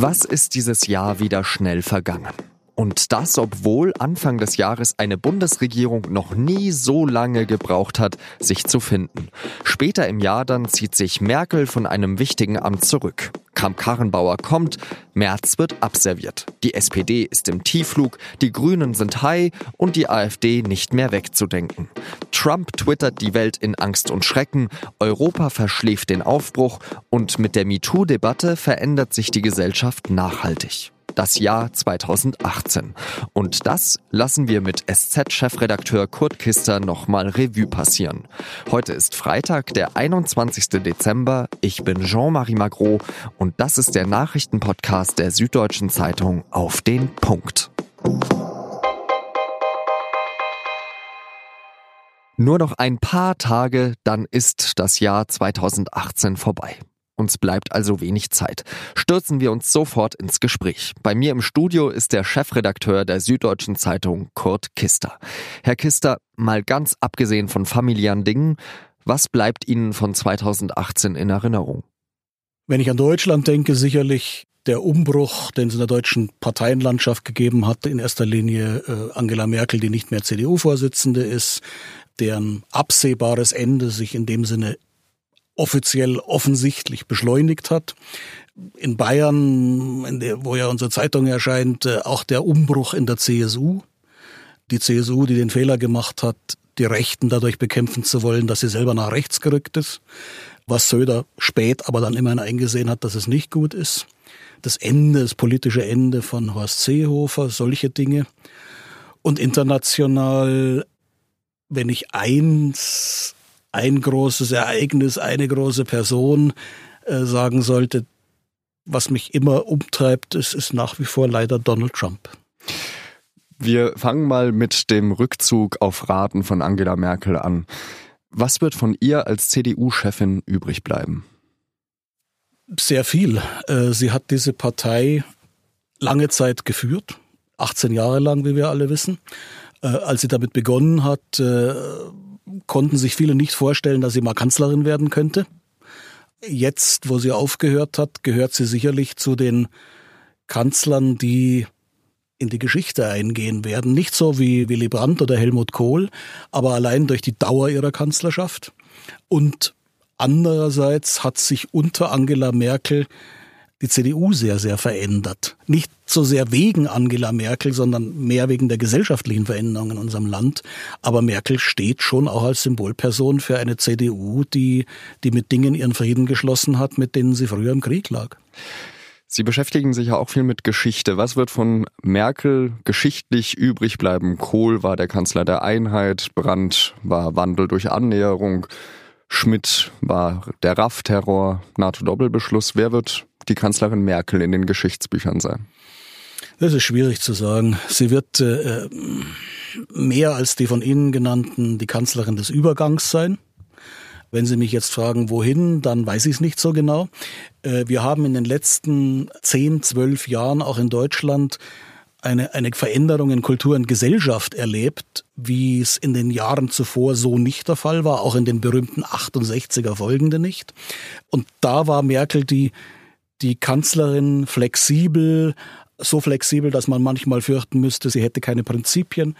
Was ist dieses Jahr wieder schnell vergangen? Und das, obwohl Anfang des Jahres eine Bundesregierung noch nie so lange gebraucht hat, sich zu finden. Später im Jahr dann zieht sich Merkel von einem wichtigen Amt zurück. Kramp-Karrenbauer kommt, Merz wird abserviert. Die SPD ist im Tiefflug, die Grünen sind high und die AfD nicht mehr wegzudenken. Trump twittert die Welt in Angst und Schrecken, Europa verschläft den Aufbruch und mit der MeToo-Debatte verändert sich die Gesellschaft nachhaltig das Jahr 2018. Und das lassen wir mit SZ-Chefredakteur Kurt Kister nochmal Revue passieren. Heute ist Freitag, der 21. Dezember. Ich bin Jean-Marie Magro und das ist der Nachrichtenpodcast der Süddeutschen Zeitung auf den Punkt. Nur noch ein paar Tage, dann ist das Jahr 2018 vorbei. Uns bleibt also wenig Zeit. Stürzen wir uns sofort ins Gespräch. Bei mir im Studio ist der Chefredakteur der Süddeutschen Zeitung Kurt Kister. Herr Kister, mal ganz abgesehen von familiären Dingen, was bleibt Ihnen von 2018 in Erinnerung? Wenn ich an Deutschland denke, sicherlich der Umbruch, den es in der deutschen Parteienlandschaft gegeben hat, in erster Linie äh, Angela Merkel, die nicht mehr CDU-Vorsitzende ist, deren absehbares Ende sich in dem Sinne offiziell offensichtlich beschleunigt hat. In Bayern, in der, wo ja unsere Zeitung erscheint, äh, auch der Umbruch in der CSU. Die CSU, die den Fehler gemacht hat, die Rechten dadurch bekämpfen zu wollen, dass sie selber nach rechts gerückt ist. Was Söder spät aber dann immerhin eingesehen hat, dass es nicht gut ist. Das Ende, das politische Ende von Horst Seehofer, solche Dinge. Und international, wenn ich eins ein großes Ereignis, eine große Person äh, sagen sollte, was mich immer umtreibt, ist, ist nach wie vor leider Donald Trump. Wir fangen mal mit dem Rückzug auf Raten von Angela Merkel an. Was wird von ihr als CDU-Chefin übrig bleiben? Sehr viel. Äh, sie hat diese Partei lange Zeit geführt, 18 Jahre lang, wie wir alle wissen. Äh, als sie damit begonnen hat, äh, konnten sich viele nicht vorstellen, dass sie mal Kanzlerin werden könnte. Jetzt, wo sie aufgehört hat, gehört sie sicherlich zu den Kanzlern, die in die Geschichte eingehen werden. Nicht so wie Willy Brandt oder Helmut Kohl, aber allein durch die Dauer ihrer Kanzlerschaft. Und andererseits hat sich unter Angela Merkel die CDU sehr, sehr verändert. Nicht so sehr wegen Angela Merkel, sondern mehr wegen der gesellschaftlichen Veränderungen in unserem Land. Aber Merkel steht schon auch als Symbolperson für eine CDU, die, die mit Dingen ihren Frieden geschlossen hat, mit denen sie früher im Krieg lag. Sie beschäftigen sich ja auch viel mit Geschichte. Was wird von Merkel geschichtlich übrig bleiben? Kohl war der Kanzler der Einheit, Brandt war Wandel durch Annäherung, Schmidt war der RAF-Terror, NATO-Doppelbeschluss. Wer wird die Kanzlerin Merkel in den Geschichtsbüchern sein? Das ist schwierig zu sagen. Sie wird äh, mehr als die von Ihnen genannten die Kanzlerin des Übergangs sein. Wenn Sie mich jetzt fragen, wohin, dann weiß ich es nicht so genau. Äh, wir haben in den letzten zehn, zwölf Jahren auch in Deutschland eine, eine Veränderung in Kultur und Gesellschaft erlebt, wie es in den Jahren zuvor so nicht der Fall war, auch in den berühmten 68er folgenden nicht. Und da war Merkel die, die Kanzlerin flexibel, so flexibel, dass man manchmal fürchten müsste, sie hätte keine Prinzipien.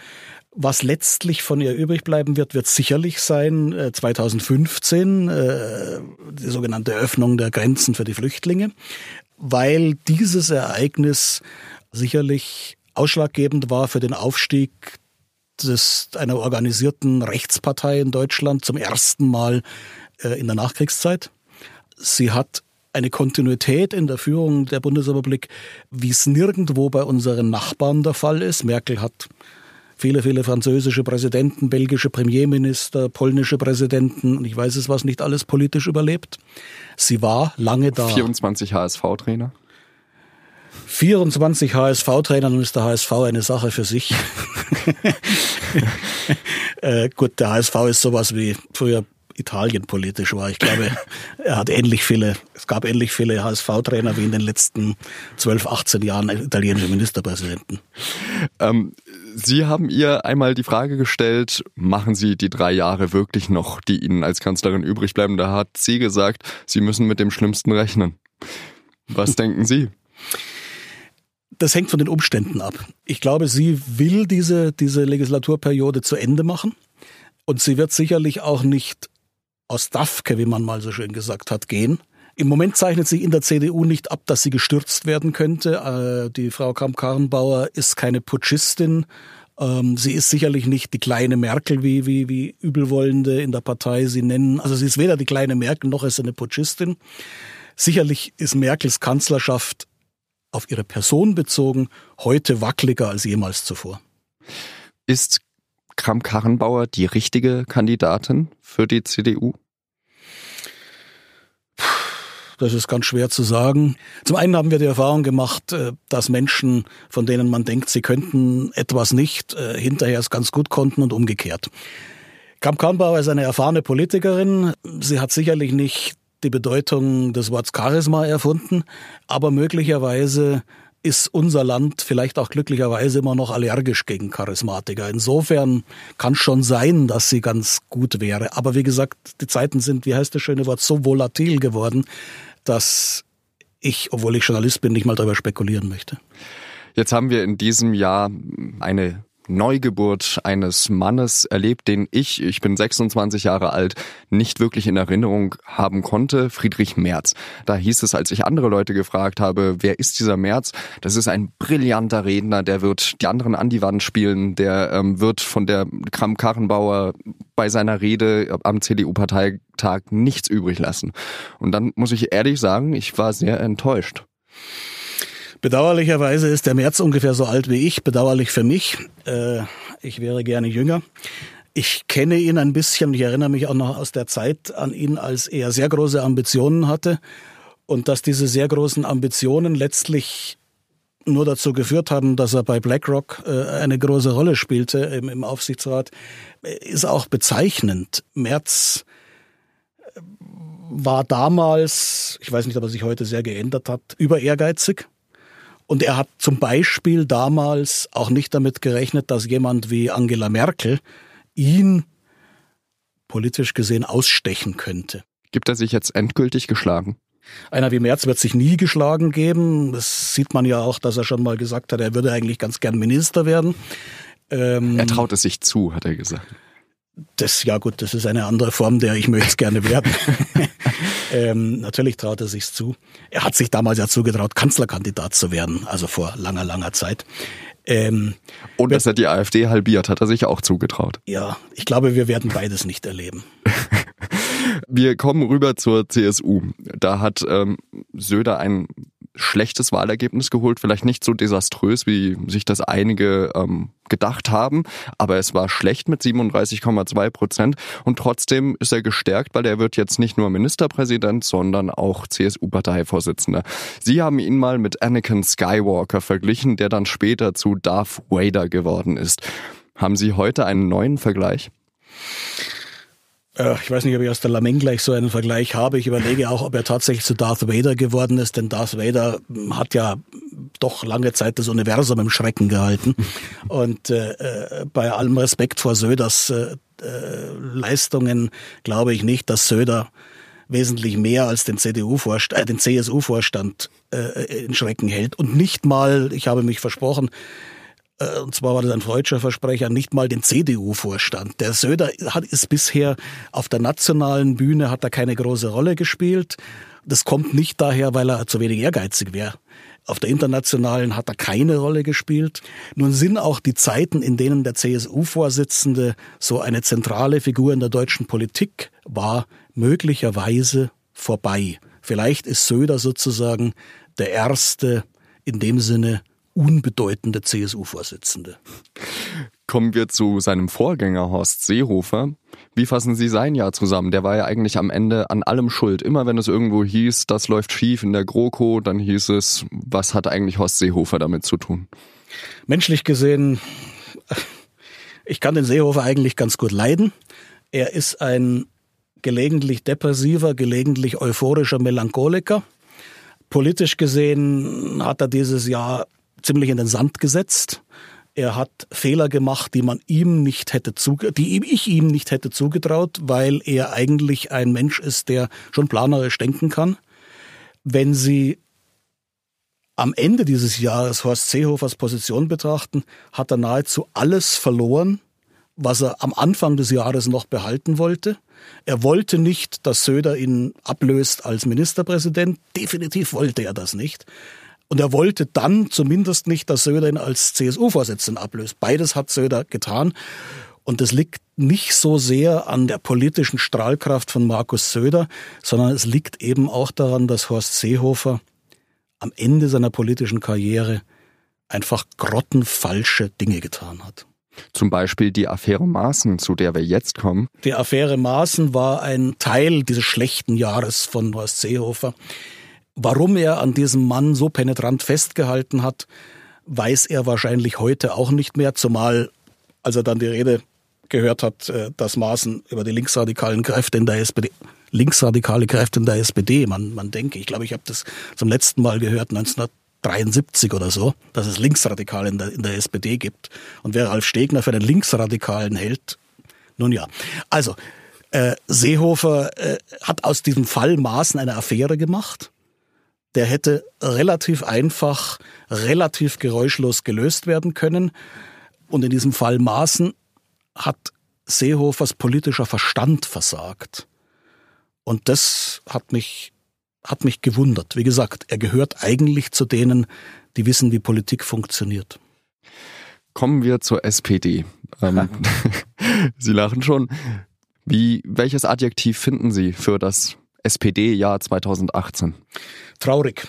Was letztlich von ihr übrig bleiben wird, wird sicherlich sein 2015 äh, äh, die sogenannte Öffnung der Grenzen für die Flüchtlinge, weil dieses Ereignis sicherlich ausschlaggebend war für den Aufstieg des, einer organisierten Rechtspartei in Deutschland zum ersten Mal äh, in der Nachkriegszeit. Sie hat eine Kontinuität in der Führung der Bundesrepublik, wie es nirgendwo bei unseren Nachbarn der Fall ist. Merkel hat viele, viele französische Präsidenten, belgische Premierminister, polnische Präsidenten und ich weiß es was nicht alles politisch überlebt. Sie war lange da. 24 HSV-Trainer. 24 HSV-Trainer, dann ist der HSV eine Sache für sich. äh, gut, der HSV ist sowas wie früher Italien politisch war. Ich glaube, er hat ähnlich viele, es gab ähnlich viele HSV-Trainer wie in den letzten 12, 18 Jahren italienische Ministerpräsidenten. Ähm, Sie haben ihr einmal die Frage gestellt, machen Sie die drei Jahre wirklich noch, die Ihnen als Kanzlerin übrig bleiben? Da hat sie gesagt, Sie müssen mit dem Schlimmsten rechnen. Was denken Sie? Das hängt von den Umständen ab. Ich glaube, sie will diese, diese Legislaturperiode zu Ende machen. Und sie wird sicherlich auch nicht aus Dafke, wie man mal so schön gesagt hat, gehen. Im Moment zeichnet sich in der CDU nicht ab, dass sie gestürzt werden könnte. Äh, die Frau Kramp-Karrenbauer ist keine Putschistin. Ähm, sie ist sicherlich nicht die kleine Merkel, wie, wie, wie Übelwollende in der Partei sie nennen. Also sie ist weder die kleine Merkel noch ist sie eine Putschistin. Sicherlich ist Merkels Kanzlerschaft auf ihre Person bezogen heute wackeliger als jemals zuvor. Ist Kramp-Karrenbauer die richtige Kandidatin für die CDU? Das ist ganz schwer zu sagen. Zum einen haben wir die Erfahrung gemacht, äh, dass Menschen, von denen man denkt, sie könnten etwas nicht, äh, hinterher es ganz gut konnten und umgekehrt. Kamp Kahnbauer ist eine erfahrene Politikerin. Sie hat sicherlich nicht die Bedeutung des Wortes Charisma erfunden, aber möglicherweise ist unser Land vielleicht auch glücklicherweise immer noch allergisch gegen Charismatiker. Insofern kann schon sein, dass sie ganz gut wäre. Aber wie gesagt, die Zeiten sind, wie heißt das schöne Wort, so volatil geworden, dass ich, obwohl ich Journalist bin, nicht mal darüber spekulieren möchte. Jetzt haben wir in diesem Jahr eine Neugeburt eines Mannes erlebt, den ich, ich bin 26 Jahre alt, nicht wirklich in Erinnerung haben konnte, Friedrich Merz. Da hieß es, als ich andere Leute gefragt habe, wer ist dieser Merz? Das ist ein brillanter Redner, der wird die anderen an die Wand spielen, der ähm, wird von der Kram-Karrenbauer bei seiner Rede am CDU-Parteitag nichts übrig lassen. Und dann muss ich ehrlich sagen, ich war sehr enttäuscht. Bedauerlicherweise ist der März ungefähr so alt wie ich. Bedauerlich für mich. Äh, ich wäre gerne jünger. Ich kenne ihn ein bisschen. Ich erinnere mich auch noch aus der Zeit an ihn, als er sehr große Ambitionen hatte. Und dass diese sehr großen Ambitionen letztlich nur dazu geführt haben, dass er bei BlackRock äh, eine große Rolle spielte im, Aufsichtsrat, ist auch bezeichnend. Merz äh, war damals, ich weiß nicht, ob er sich heute sehr geändert hat, über ehrgeizig. Und er hat zum Beispiel damals auch nicht damit gerechnet, dass jemand wie Angela Merkel ihn politisch gesehen ausstechen könnte. Gibt er sich jetzt endgültig geschlagen? Einer wie Merz wird sich nie geschlagen geben. Das sieht man ja auch, dass er schon mal gesagt hat, er würde eigentlich ganz gern Minister werden. Ähm, er traut es sich zu, hat er gesagt. Das, ja gut, das ist eine andere Form der ich möchte es gerne werden. ähm, natürlich traut er sich's zu. Er hat sich damals ja zugetraut, Kanzlerkandidat zu werden, also vor langer, langer Zeit. Ähm, Und dass er die AfD halbiert, hat er sich auch zugetraut. Ja, ich glaube, wir werden beides nicht erleben. wir kommen rüber zur CSU. Da hat ähm, Söder ein schlechtes Wahlergebnis geholt, vielleicht nicht so desaströs, wie sich das einige ähm, gedacht haben, aber es war schlecht mit 37,2 Prozent und trotzdem ist er gestärkt, weil er wird jetzt nicht nur Ministerpräsident, sondern auch CSU-Parteivorsitzender. Sie haben ihn mal mit Anakin Skywalker verglichen, der dann später zu Darth Vader geworden ist. Haben Sie heute einen neuen Vergleich? Äh, ich weiß nicht, ob ich aus der Lameng gleich so einen Vergleich habe. Ich überlege auch, ob er tatsächlich zu Darth Vader geworden ist, denn Darth Vader hm, hat ja doch lange Zeit das Universum im Schrecken gehalten. Und äh, äh, bei allem Respekt vor Söders äh, äh, Leistungen glaube ich nicht, dass Söder wesentlich mehr als den CDU-Vorstand, äh, den CSU-Vorstand äh, in Schrecken hält. Und nicht mal, ich habe mich versprochen, und zwar war das ein freudscher Versprecher, nicht mal den CDU-Vorstand. Der Söder hat, ist bisher auf der nationalen Bühne, hat er keine große Rolle gespielt. Das kommt nicht daher, weil er zu wenig ehrgeizig wäre. Auf der internationalen hat er keine Rolle gespielt. Nun sind auch die Zeiten, in denen der CSU-Vorsitzende so eine zentrale Figur in der deutschen Politik war, möglicherweise vorbei. Vielleicht ist Söder sozusagen der erste in dem Sinne unbedeutende CSU-Vorsitzende. Kommen wir zu seinem Vorgänger Horst Seehofer. Wie fassen Sie sein Jahr zusammen? Der war ja eigentlich am Ende an allem schuld. Immer wenn es irgendwo hieß, das läuft schief in der GroKo, dann hieß es, was hat eigentlich Horst Seehofer damit zu tun? Menschlich gesehen, ich kann den Seehofer eigentlich ganz gut leiden. Er ist ein gelegentlich depressiver, gelegentlich euphorischer Melancholiker. Politisch gesehen hat er dieses Jahr ziemlich in den Sand gesetzt. Er hat Fehler gemacht, die man ihm nicht hätte die ich ihm nicht hätte zugetraut, weil er eigentlich ein Mensch ist, der schon planerisch denken kann. Wenn Sie am Ende dieses Jahres Horst Seehofers Position betrachten, hat er nahezu alles verloren, was er am Anfang des Jahres noch behalten wollte. Er wollte nicht, dass Söder ihn ablöst als Ministerpräsident. Definitiv wollte er das nicht. Und er wollte dann zumindest nicht, dass Söder ihn als CSU-Vorsitzenden ablöst. Beides hat Söder getan. Und das liegt nicht so sehr an der politischen Strahlkraft von Markus Söder, sondern es liegt eben auch daran, dass Horst Seehofer am Ende seiner politischen Karriere einfach grottenfalsche Dinge getan hat. Zum Beispiel die Affäre Maaßen, zu der wir jetzt kommen. Die Affäre Maaßen war ein Teil dieses schlechten Jahres von Horst Seehofer. Warum er an diesem Mann so penetrant festgehalten hat, weiß er wahrscheinlich heute auch nicht mehr, zumal als er dann die Rede gehört hat, äh, dass Maaßen über die linksradikalen Kräfte in der SPD, linksradikale Kräfte in der SPD, man, man denke, ich glaube, ich habe das zum letzten Mal gehört, 1973 oder so, dass es Linksradikale in der, in der SPD gibt. Und wer Ralf Stegner für den Linksradikalen hält, nun ja. Also, äh, Seehofer äh, hat aus diesem Fall Maaßen eine Affäre gemacht der hätte relativ einfach, relativ geräuschlos gelöst werden können. Und in diesem Fall Maaßen hat Seehofers politischer Verstand versagt. Und das hat mich, hat mich gewundert. Wie gesagt, er gehört eigentlich zu denen, die wissen, wie Politik funktioniert. Kommen wir zur SPD. Ähm, Sie lachen schon. Wie, welches Adjektiv finden Sie für das SPD-Jahr 2018? Traurig.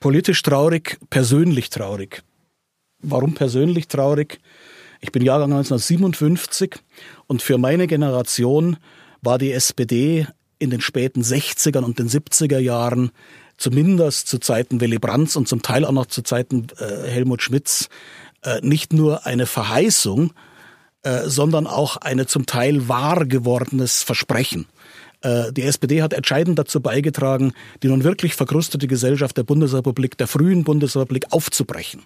Politisch traurig, persönlich traurig. Warum persönlich traurig? Ich bin Jahrgang 1957 und für meine Generation war die SPD in den späten 60ern und den 70er Jahren zumindest zu Zeiten Willy Brandts und zum Teil auch noch zu Zeiten äh, Helmut Schmidts äh, nicht nur eine Verheißung, äh, sondern auch eine zum Teil wahr gewordenes Versprechen. Äh, die SPD hat entscheidend dazu beigetragen, die nun wirklich verkrustete Gesellschaft der Bundesrepublik, der frühen Bundesrepublik aufzubrechen.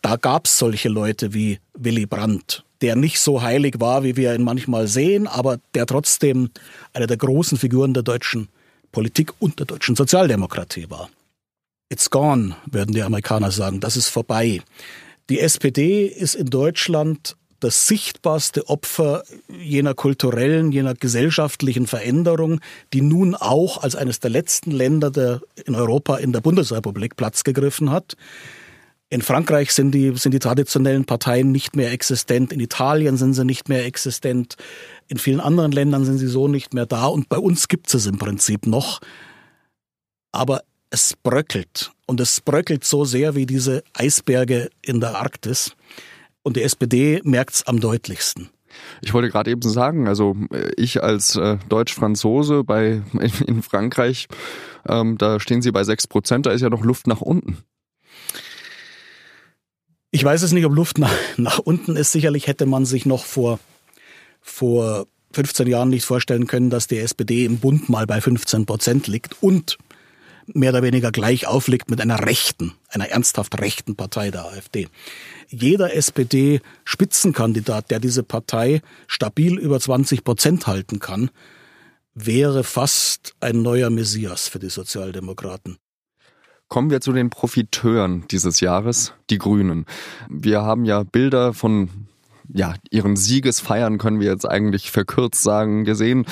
Da gab es solche Leute wie Willy Brandt, der nicht so heilig war, wie wir ihn manchmal sehen, aber der trotzdem eine der großen Figuren der deutschen Politik und der deutschen Sozialdemokratie war. It's gone, würden die Amerikaner sagen, das ist vorbei. Die SPD ist in Deutschland das sichtbarste Opfer jener kulturellen, jener gesellschaftlichen Veränderung, die nun auch als eines der letzten Länder der, in Europa in der Bundesrepublik Platz gegriffen hat. In Frankreich sind die, sind die traditionellen Parteien nicht mehr existent, in Italien sind sie nicht mehr existent, in vielen anderen Ländern sind sie so nicht mehr da und bei uns gibt es im Prinzip noch. Aber es bröckelt und es bröckelt so sehr wie diese Eisberge in der Arktis. Und die SPD merkt's am deutlichsten. Ich wollte gerade eben sagen, also äh, ich als äh, Deutsch-Franzose bei in, in Frankreich, ähm, da stehen Sie bei sechs Prozent, da ist ja noch Luft nach unten. Ich weiß es nicht, ob Luft nach, nach unten ist. Sicherlich hätte man sich noch vor, vor 15 Jahren nicht vorstellen können, dass die SPD im Bund mal bei 15 Prozent liegt und mehr oder weniger gleich aufliegt mit einer rechten, einer ernsthaft rechten Partei der AfD. Jeder SPD-Spitzenkandidat, der diese Partei stabil über 20 Prozent halten kann, wäre fast ein neuer Messias für die Sozialdemokraten. Kommen wir zu den Profiteuren dieses Jahres, die Grünen. Wir haben ja Bilder von ja, ihren Siegesfeiern können wir jetzt eigentlich verkürzt sagen, gesehen.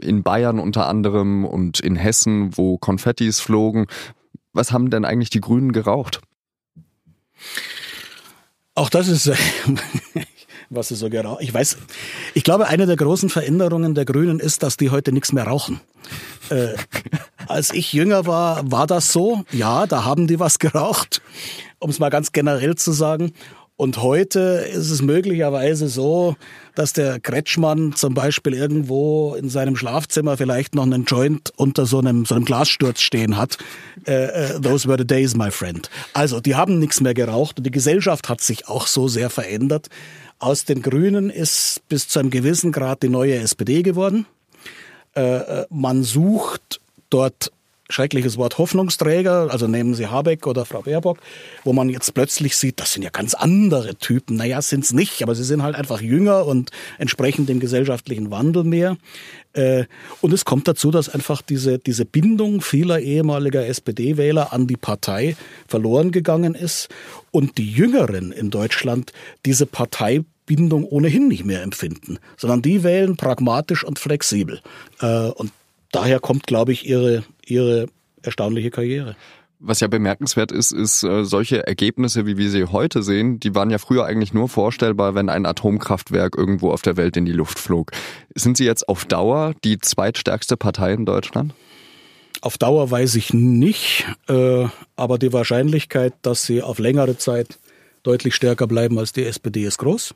In Bayern unter anderem und in Hessen, wo Konfettis flogen. Was haben denn eigentlich die Grünen geraucht? Auch das ist, was sie so geraucht. Ich weiß, ich glaube, eine der großen Veränderungen der Grünen ist, dass die heute nichts mehr rauchen. Äh, als ich jünger war, war das so. Ja, da haben die was geraucht, um es mal ganz generell zu sagen. Und heute ist es möglicherweise so, dass der Kretschmann zum Beispiel irgendwo in seinem Schlafzimmer vielleicht noch einen Joint unter so einem, so einem Glassturz stehen hat. Äh, äh, those were the days, my friend. Also, die haben nichts mehr geraucht und die Gesellschaft hat sich auch so sehr verändert. Aus den Grünen ist bis zu einem gewissen Grad die neue SPD geworden. Äh, äh, man sucht dort schreckliches Wort Hoffnungsträger, also nehmen Sie Habeck oder Frau Baerbock, wo man jetzt plötzlich sieht, das sind ja ganz andere Typen. Naja, sind's nicht, aber sie sind halt einfach jünger und entsprechend dem gesellschaftlichen Wandel mehr. Äh, und es kommt dazu, dass einfach diese, diese Bindung vieler ehemaliger SPD-Wähler an die Partei verloren gegangen ist und die Jüngeren in Deutschland diese Parteibindung ohnehin nicht mehr empfinden, sondern die wählen pragmatisch und flexibel. Äh, und daher kommt, glaube ich, ihre, ihre erstaunliche Karriere. Was ja bemerkenswert ist, ist äh, solche Ergebnisse, wie wir sie heute sehen, die waren ja früher eigentlich nur vorstellbar, wenn ein Atomkraftwerk irgendwo auf der Welt in die Luft flog. Sind Sie jetzt auf Dauer die zweitstärkste Partei in Deutschland? Auf Dauer weiß ich nicht, äh, aber die Wahrscheinlichkeit, dass sie auf längere Zeit deutlich stärker bleiben als die SPD ist groß.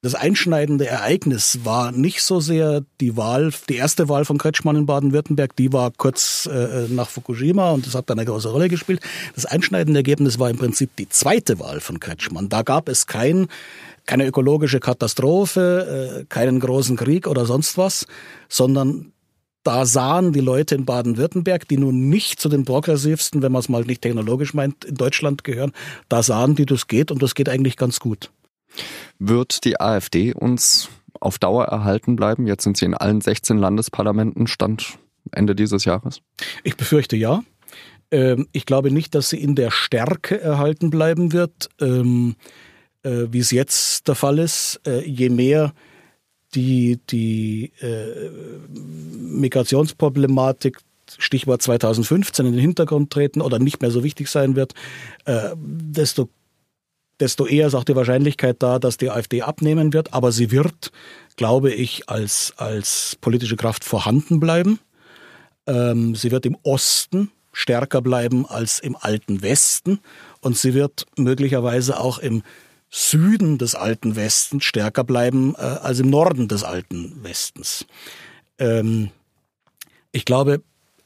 Das einschneidende Ereignis war nicht so sehr die Wahl, die erste Wahl von Kretschmann in Baden-Württemberg, die war kurz äh, nach Fukushima und das hat dann eine große Rolle gespielt. Das einschneidende Ergebnis war im Prinzip die zweite Wahl von Kretschmann. Da gab es kein, keine ökologische Katastrophe, äh, keinen großen Krieg oder sonst was, sondern da sahen die Leute in Baden-Württemberg, die nun nicht zu den progressivsten, wenn man es mal nicht technologisch meint, in Deutschland gehören, da sahen die, das geht und das geht eigentlich ganz gut. Wird die AfD uns auf Dauer erhalten bleiben? Jetzt sind sie in allen 16 Landesparlamenten, Stand Ende dieses Jahres? Ich befürchte ja. Ähm, ich glaube nicht, dass sie in der Stärke erhalten bleiben wird, ähm, äh, wie es jetzt der Fall ist. Äh, je mehr die, die äh, Migrationsproblematik Stichwort 2015 in den Hintergrund treten oder nicht mehr so wichtig sein wird, desto desto eher ist auch die Wahrscheinlichkeit da, dass die AfD abnehmen wird. Aber sie wird, glaube ich, als, als politische Kraft vorhanden bleiben. Ähm, sie wird im Osten stärker bleiben als im alten Westen. Und sie wird möglicherweise auch im Süden des alten Westens stärker bleiben äh, als im Norden des alten Westens. Ähm, ich glaube,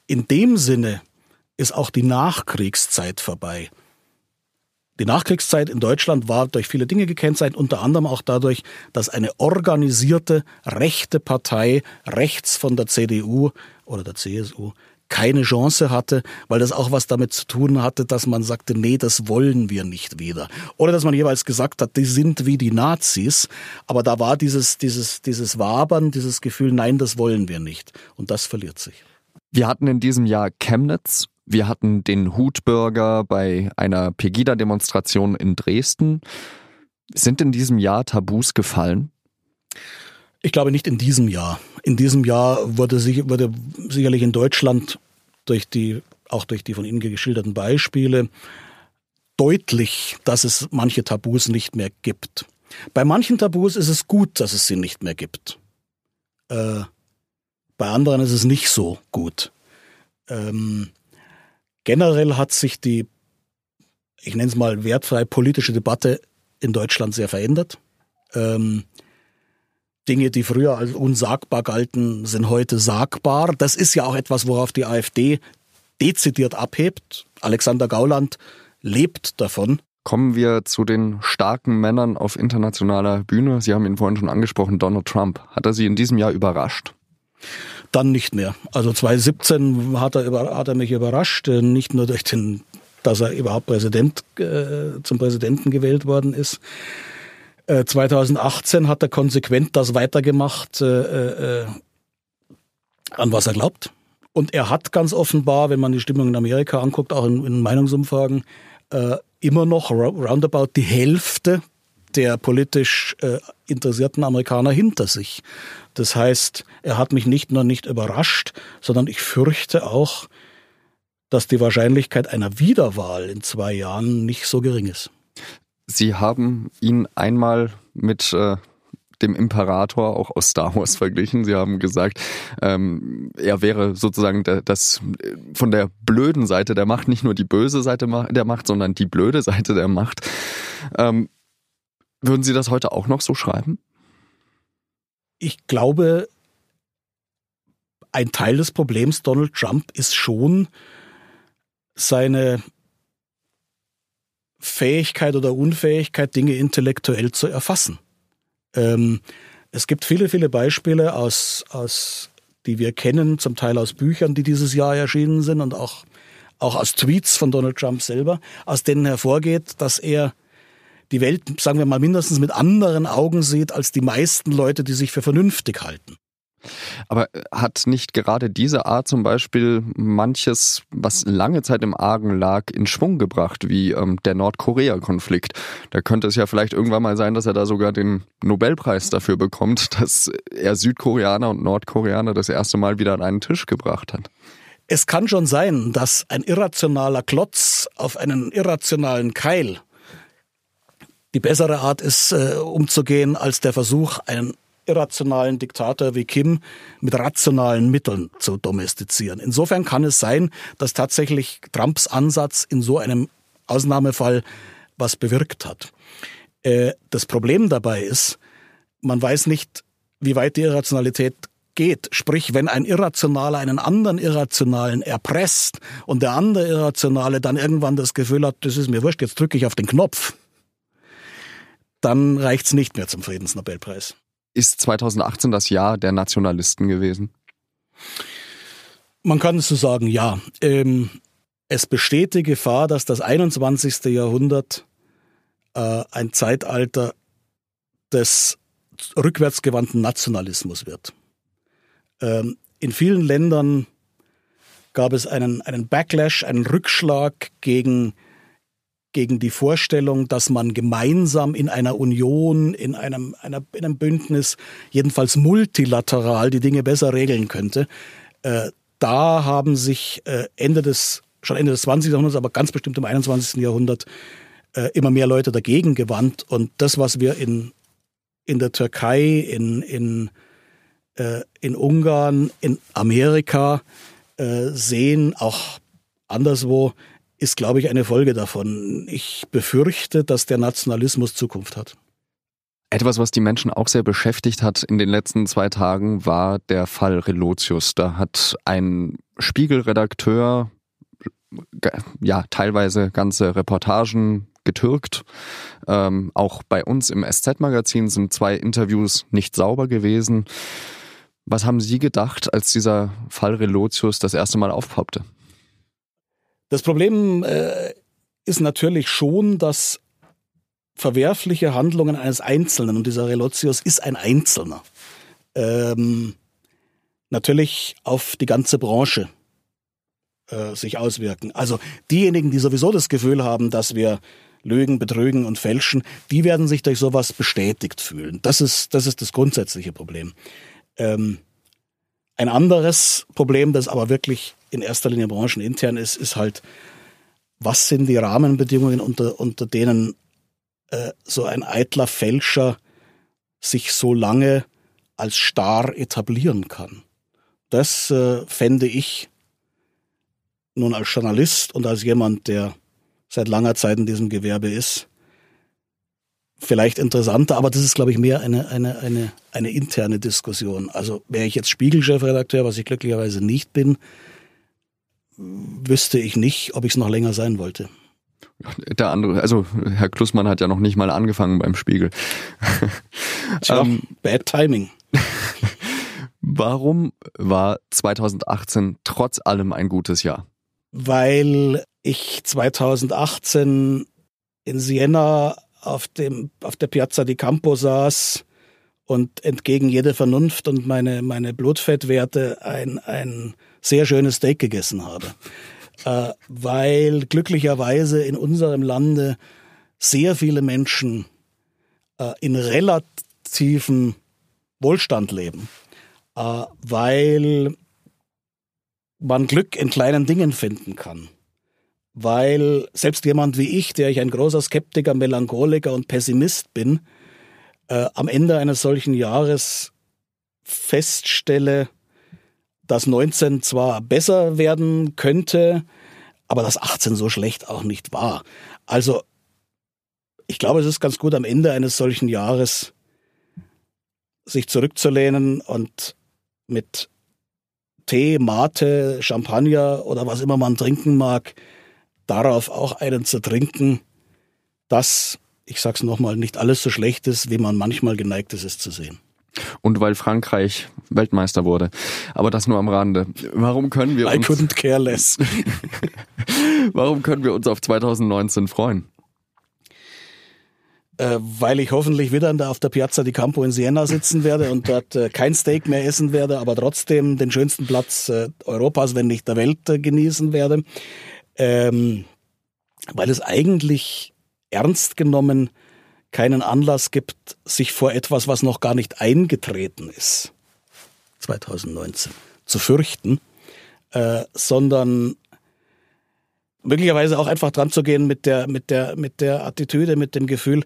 in dem Sinne ist auch die Nachkriegszeit vorbei. Die Nachkriegszeit in Deutschland war durch viele Dinge gekennzeichnet, unter anderem auch dadurch, dass eine organisierte rechte Partei rechts von der CDU oder der CSU keine Chance hatte, weil das auch was damit zu tun hatte, dass man sagte, nee, das wollen wir nicht wieder. Oder dass man jeweils gesagt hat, die sind wie die Nazis, aber da war dieses, dieses, dieses Wabern, dieses Gefühl, nein, das wollen wir nicht. Und das verliert sich. Wir hatten in diesem Jahr Chemnitz, wir hatten den Hutbürger bei einer Pegida-Demonstration in Dresden. Sind in diesem Jahr Tabus gefallen? Ich glaube nicht in diesem Jahr. In diesem Jahr wurde, sich, wurde sicherlich in Deutschland durch die, auch durch die von Ihnen geschilderten Beispiele deutlich, dass es manche Tabus nicht mehr gibt. Bei manchen Tabus ist es gut, dass es sie nicht mehr gibt. Äh, bei anderen ist es nicht so gut. Ähm, Generell hat sich die, ich nenne es mal wertfrei politische Debatte in Deutschland sehr verändert. Ähm, Dinge, die früher als unsagbar galten, sind heute sagbar. Das ist ja auch etwas, worauf die AfD dezidiert abhebt. Alexander Gauland lebt davon. Kommen wir zu den starken Männern auf internationaler Bühne. Sie haben ihn vorhin schon angesprochen, Donald Trump. Hat er Sie in diesem Jahr überrascht? Dann nicht mehr. Also 2017 hat er, hat er mich überrascht, äh, nicht nur durch den, dass er überhaupt Präsident äh, zum Präsidenten gewählt worden ist. Äh, 2018 hat er konsequent das weitergemacht, äh, äh, an was er glaubt. Und er hat ganz offenbar, wenn man die Stimmung in Amerika anguckt, auch in, in Meinungsumfragen, äh, immer noch roundabout die Hälfte der politisch äh, interessierten Amerikaner hinter sich. Das heißt, er hat mich nicht nur nicht überrascht, sondern ich fürchte auch, dass die Wahrscheinlichkeit einer Wiederwahl in zwei Jahren nicht so gering ist. Sie haben ihn einmal mit äh, dem Imperator auch aus Star Wars verglichen. Sie haben gesagt, ähm, er wäre sozusagen das von der blöden Seite der Macht, nicht nur die böse Seite der Macht, sondern die blöde Seite der Macht. Ähm, würden Sie das heute auch noch so schreiben? Ich glaube, ein Teil des Problems Donald Trump ist schon seine Fähigkeit oder Unfähigkeit, Dinge intellektuell zu erfassen. Ähm, es gibt viele, viele Beispiele aus, aus die wir kennen, zum Teil aus Büchern, die dieses Jahr erschienen sind und auch, auch aus Tweets von Donald Trump selber, aus denen hervorgeht, dass er die Welt, sagen wir mal, mindestens mit anderen Augen sieht als die meisten Leute, die sich für vernünftig halten. Aber äh, hat nicht gerade diese Art zum Beispiel manches, was lange Zeit im Argen lag, in Schwung gebracht, wie ähm, der Nordkorea-Konflikt? Da könnte es ja vielleicht irgendwann mal sein, dass er da sogar den Nobelpreis dafür bekommt, dass er Südkoreaner und Nordkoreaner das erste Mal wieder an einen Tisch gebracht hat. Es kann schon sein, dass ein irrationaler Klotz auf einen irrationalen Keil die bessere Art ist, äh, umzugehen, als der Versuch, einen irrationalen Diktator wie Kim mit rationalen Mitteln zu domestizieren. Insofern kann es sein, dass tatsächlich Trumps Ansatz in so einem Ausnahmefall was bewirkt hat. Äh, das Problem dabei ist, man weiß nicht, wie weit die Irrationalität geht. Sprich, wenn ein Irrationaler einen anderen Irrationalen erpresst und der andere Irrationale dann irgendwann das Gefühl hat, das ist mir wurscht, jetzt drücke ich auf den Knopf, dann reicht's nicht mehr zum Friedensnobelpreis. Ist 2018 das Jahr der Nationalisten gewesen? Man kann es so sagen, ja. Ähm, es besteht die Gefahr, dass das 21. Jahrhundert äh, ein Zeitalter des rückwärtsgewandten Nationalismus wird. Ähm, in vielen Ländern gab es einen, einen Backlash, einen Rückschlag gegen gegen die Vorstellung, dass man gemeinsam in einer Union, in einem, einer, in einem Bündnis, jedenfalls multilateral die Dinge besser regeln könnte. Äh, da haben sich äh, Ende des, schon Ende des 20. Jahrhunderts, aber ganz bestimmt im 21. Jahrhundert äh, immer mehr Leute dagegen gewandt. Und das, was wir in, in der Türkei, in, in, äh, in Ungarn, in Amerika äh, sehen, auch anderswo, ist, glaube ich, eine Folge davon. Ich befürchte, dass der Nationalismus Zukunft hat. Etwas, was die Menschen auch sehr beschäftigt hat in den letzten zwei Tagen, war der Fall Relotius. Da hat ein Spiegelredakteur ja teilweise ganze Reportagen getürkt. Ähm, auch bei uns im SZ-Magazin sind zwei Interviews nicht sauber gewesen. Was haben Sie gedacht, als dieser Fall Relotius das erste Mal aufpoppte? Das Problem äh, ist natürlich schon, dass verwerfliche Handlungen eines Einzelnen, und dieser Relotius ist ein Einzelner, ähm, natürlich auf die ganze Branche äh, sich auswirken. Also diejenigen, die sowieso das Gefühl haben, dass wir lügen, betrügen und fälschen, die werden sich durch sowas bestätigt fühlen. Das ist das, ist das grundsätzliche Problem. Ähm, ein anderes Problem, das aber wirklich in erster Linie branchenintern ist, ist halt, was sind die Rahmenbedingungen, unter, unter denen äh, so ein eitler Fälscher sich so lange als starr etablieren kann. Das äh, fände ich nun als Journalist und als jemand, der seit langer Zeit in diesem Gewerbe ist, vielleicht interessanter, aber das ist, glaube ich, mehr eine, eine, eine, eine interne Diskussion. Also wäre ich jetzt Spiegelchefredakteur, was ich glücklicherweise nicht bin, wüsste ich nicht, ob ich es noch länger sein wollte. Der andere, also Herr Klussmann hat ja noch nicht mal angefangen beim Spiegel. Tja, ähm, bad timing. Warum war 2018 trotz allem ein gutes Jahr? Weil ich 2018 in Siena auf dem, auf der Piazza di Campo saß und entgegen jeder Vernunft und meine, meine Blutfettwerte ein, ein sehr schönes Steak gegessen habe. Äh, weil glücklicherweise in unserem Lande sehr viele Menschen äh, in relativen Wohlstand leben, äh, weil man Glück in kleinen Dingen finden kann weil selbst jemand wie ich, der ich ein großer Skeptiker, Melancholiker und Pessimist bin, äh, am Ende eines solchen Jahres feststelle, dass 19 zwar besser werden könnte, aber dass 18 so schlecht auch nicht war. Also ich glaube, es ist ganz gut am Ende eines solchen Jahres sich zurückzulehnen und mit Tee, Mate, Champagner oder was immer man trinken mag, darauf auch einen zu trinken, dass, ich sag's nochmal, nicht alles so schlecht ist, wie man manchmal geneigt ist, es zu sehen. Und weil Frankreich Weltmeister wurde. Aber das nur am Rande. Warum können wir uns... I couldn't care less. warum können wir uns auf 2019 freuen? Äh, weil ich hoffentlich wieder auf der Piazza di Campo in Siena sitzen werde und dort äh, kein Steak mehr essen werde, aber trotzdem den schönsten Platz äh, Europas, wenn nicht der Welt, genießen werde. Ähm, weil es eigentlich ernst genommen keinen Anlass gibt, sich vor etwas, was noch gar nicht eingetreten ist, 2019, zu fürchten, äh, sondern möglicherweise auch einfach dran zu gehen mit der, mit der, mit der Attitüde, mit dem Gefühl,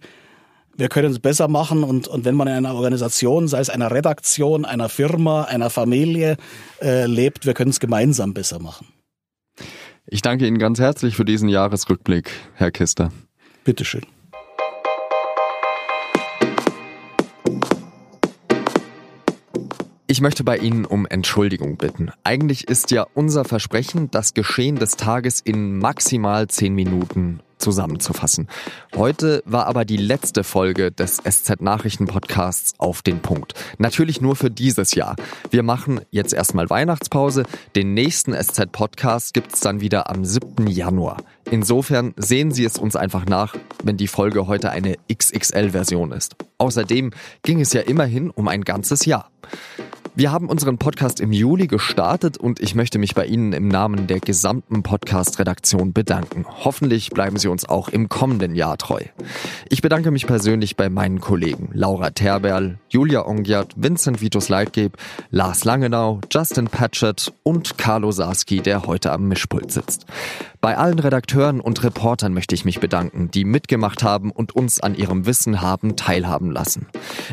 wir können es besser machen und, und wenn man in einer Organisation, sei es einer Redaktion, einer Firma, einer Familie äh, lebt, wir können es gemeinsam besser machen. Ich danke Ihnen ganz herzlich für diesen Jahresrückblick, Herr Kister. Bitteschön. Ich möchte bei Ihnen um Entschuldigung bitten. Eigentlich ist ja unser Versprechen, das Geschehen des Tages in maximal zehn Minuten zusammenzufassen. Heute war aber die letzte Folge des SZ Nachrichten Podcasts auf den Punkt. Natürlich nur für dieses Jahr. Wir machen jetzt erstmal Weihnachtspause. Den nächsten SZ Podcast gibt's dann wieder am 7. Januar. Insofern sehen Sie es uns einfach nach, wenn die Folge heute eine XXL-Version ist. Außerdem ging es ja immerhin um ein ganzes Jahr. Wir haben unseren Podcast im Juli gestartet und ich möchte mich bei Ihnen im Namen der gesamten Podcast-Redaktion bedanken. Hoffentlich bleiben Sie uns auch im kommenden Jahr treu. Ich bedanke mich persönlich bei meinen Kollegen Laura Terberl, Julia Ongiat, Vincent Vitus Leitgeb, Lars Langenau, Justin Patchett und Carlo Sarski, der heute am Mischpult sitzt. Bei allen Redakteuren und Reportern möchte ich mich bedanken, die mitgemacht haben und uns an ihrem Wissen haben teilhaben lassen.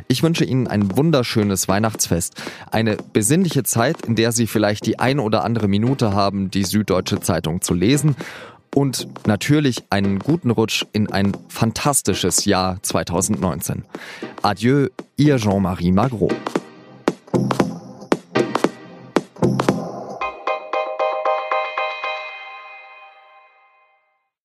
Ich wünsche Ihnen ein wunderschönes Weihnachtsfest, eine besinnliche Zeit, in der Sie vielleicht die ein oder andere Minute haben, die Süddeutsche Zeitung zu lesen und natürlich einen guten Rutsch in ein fantastisches Jahr 2019. Adieu, Ihr Jean-Marie Magro.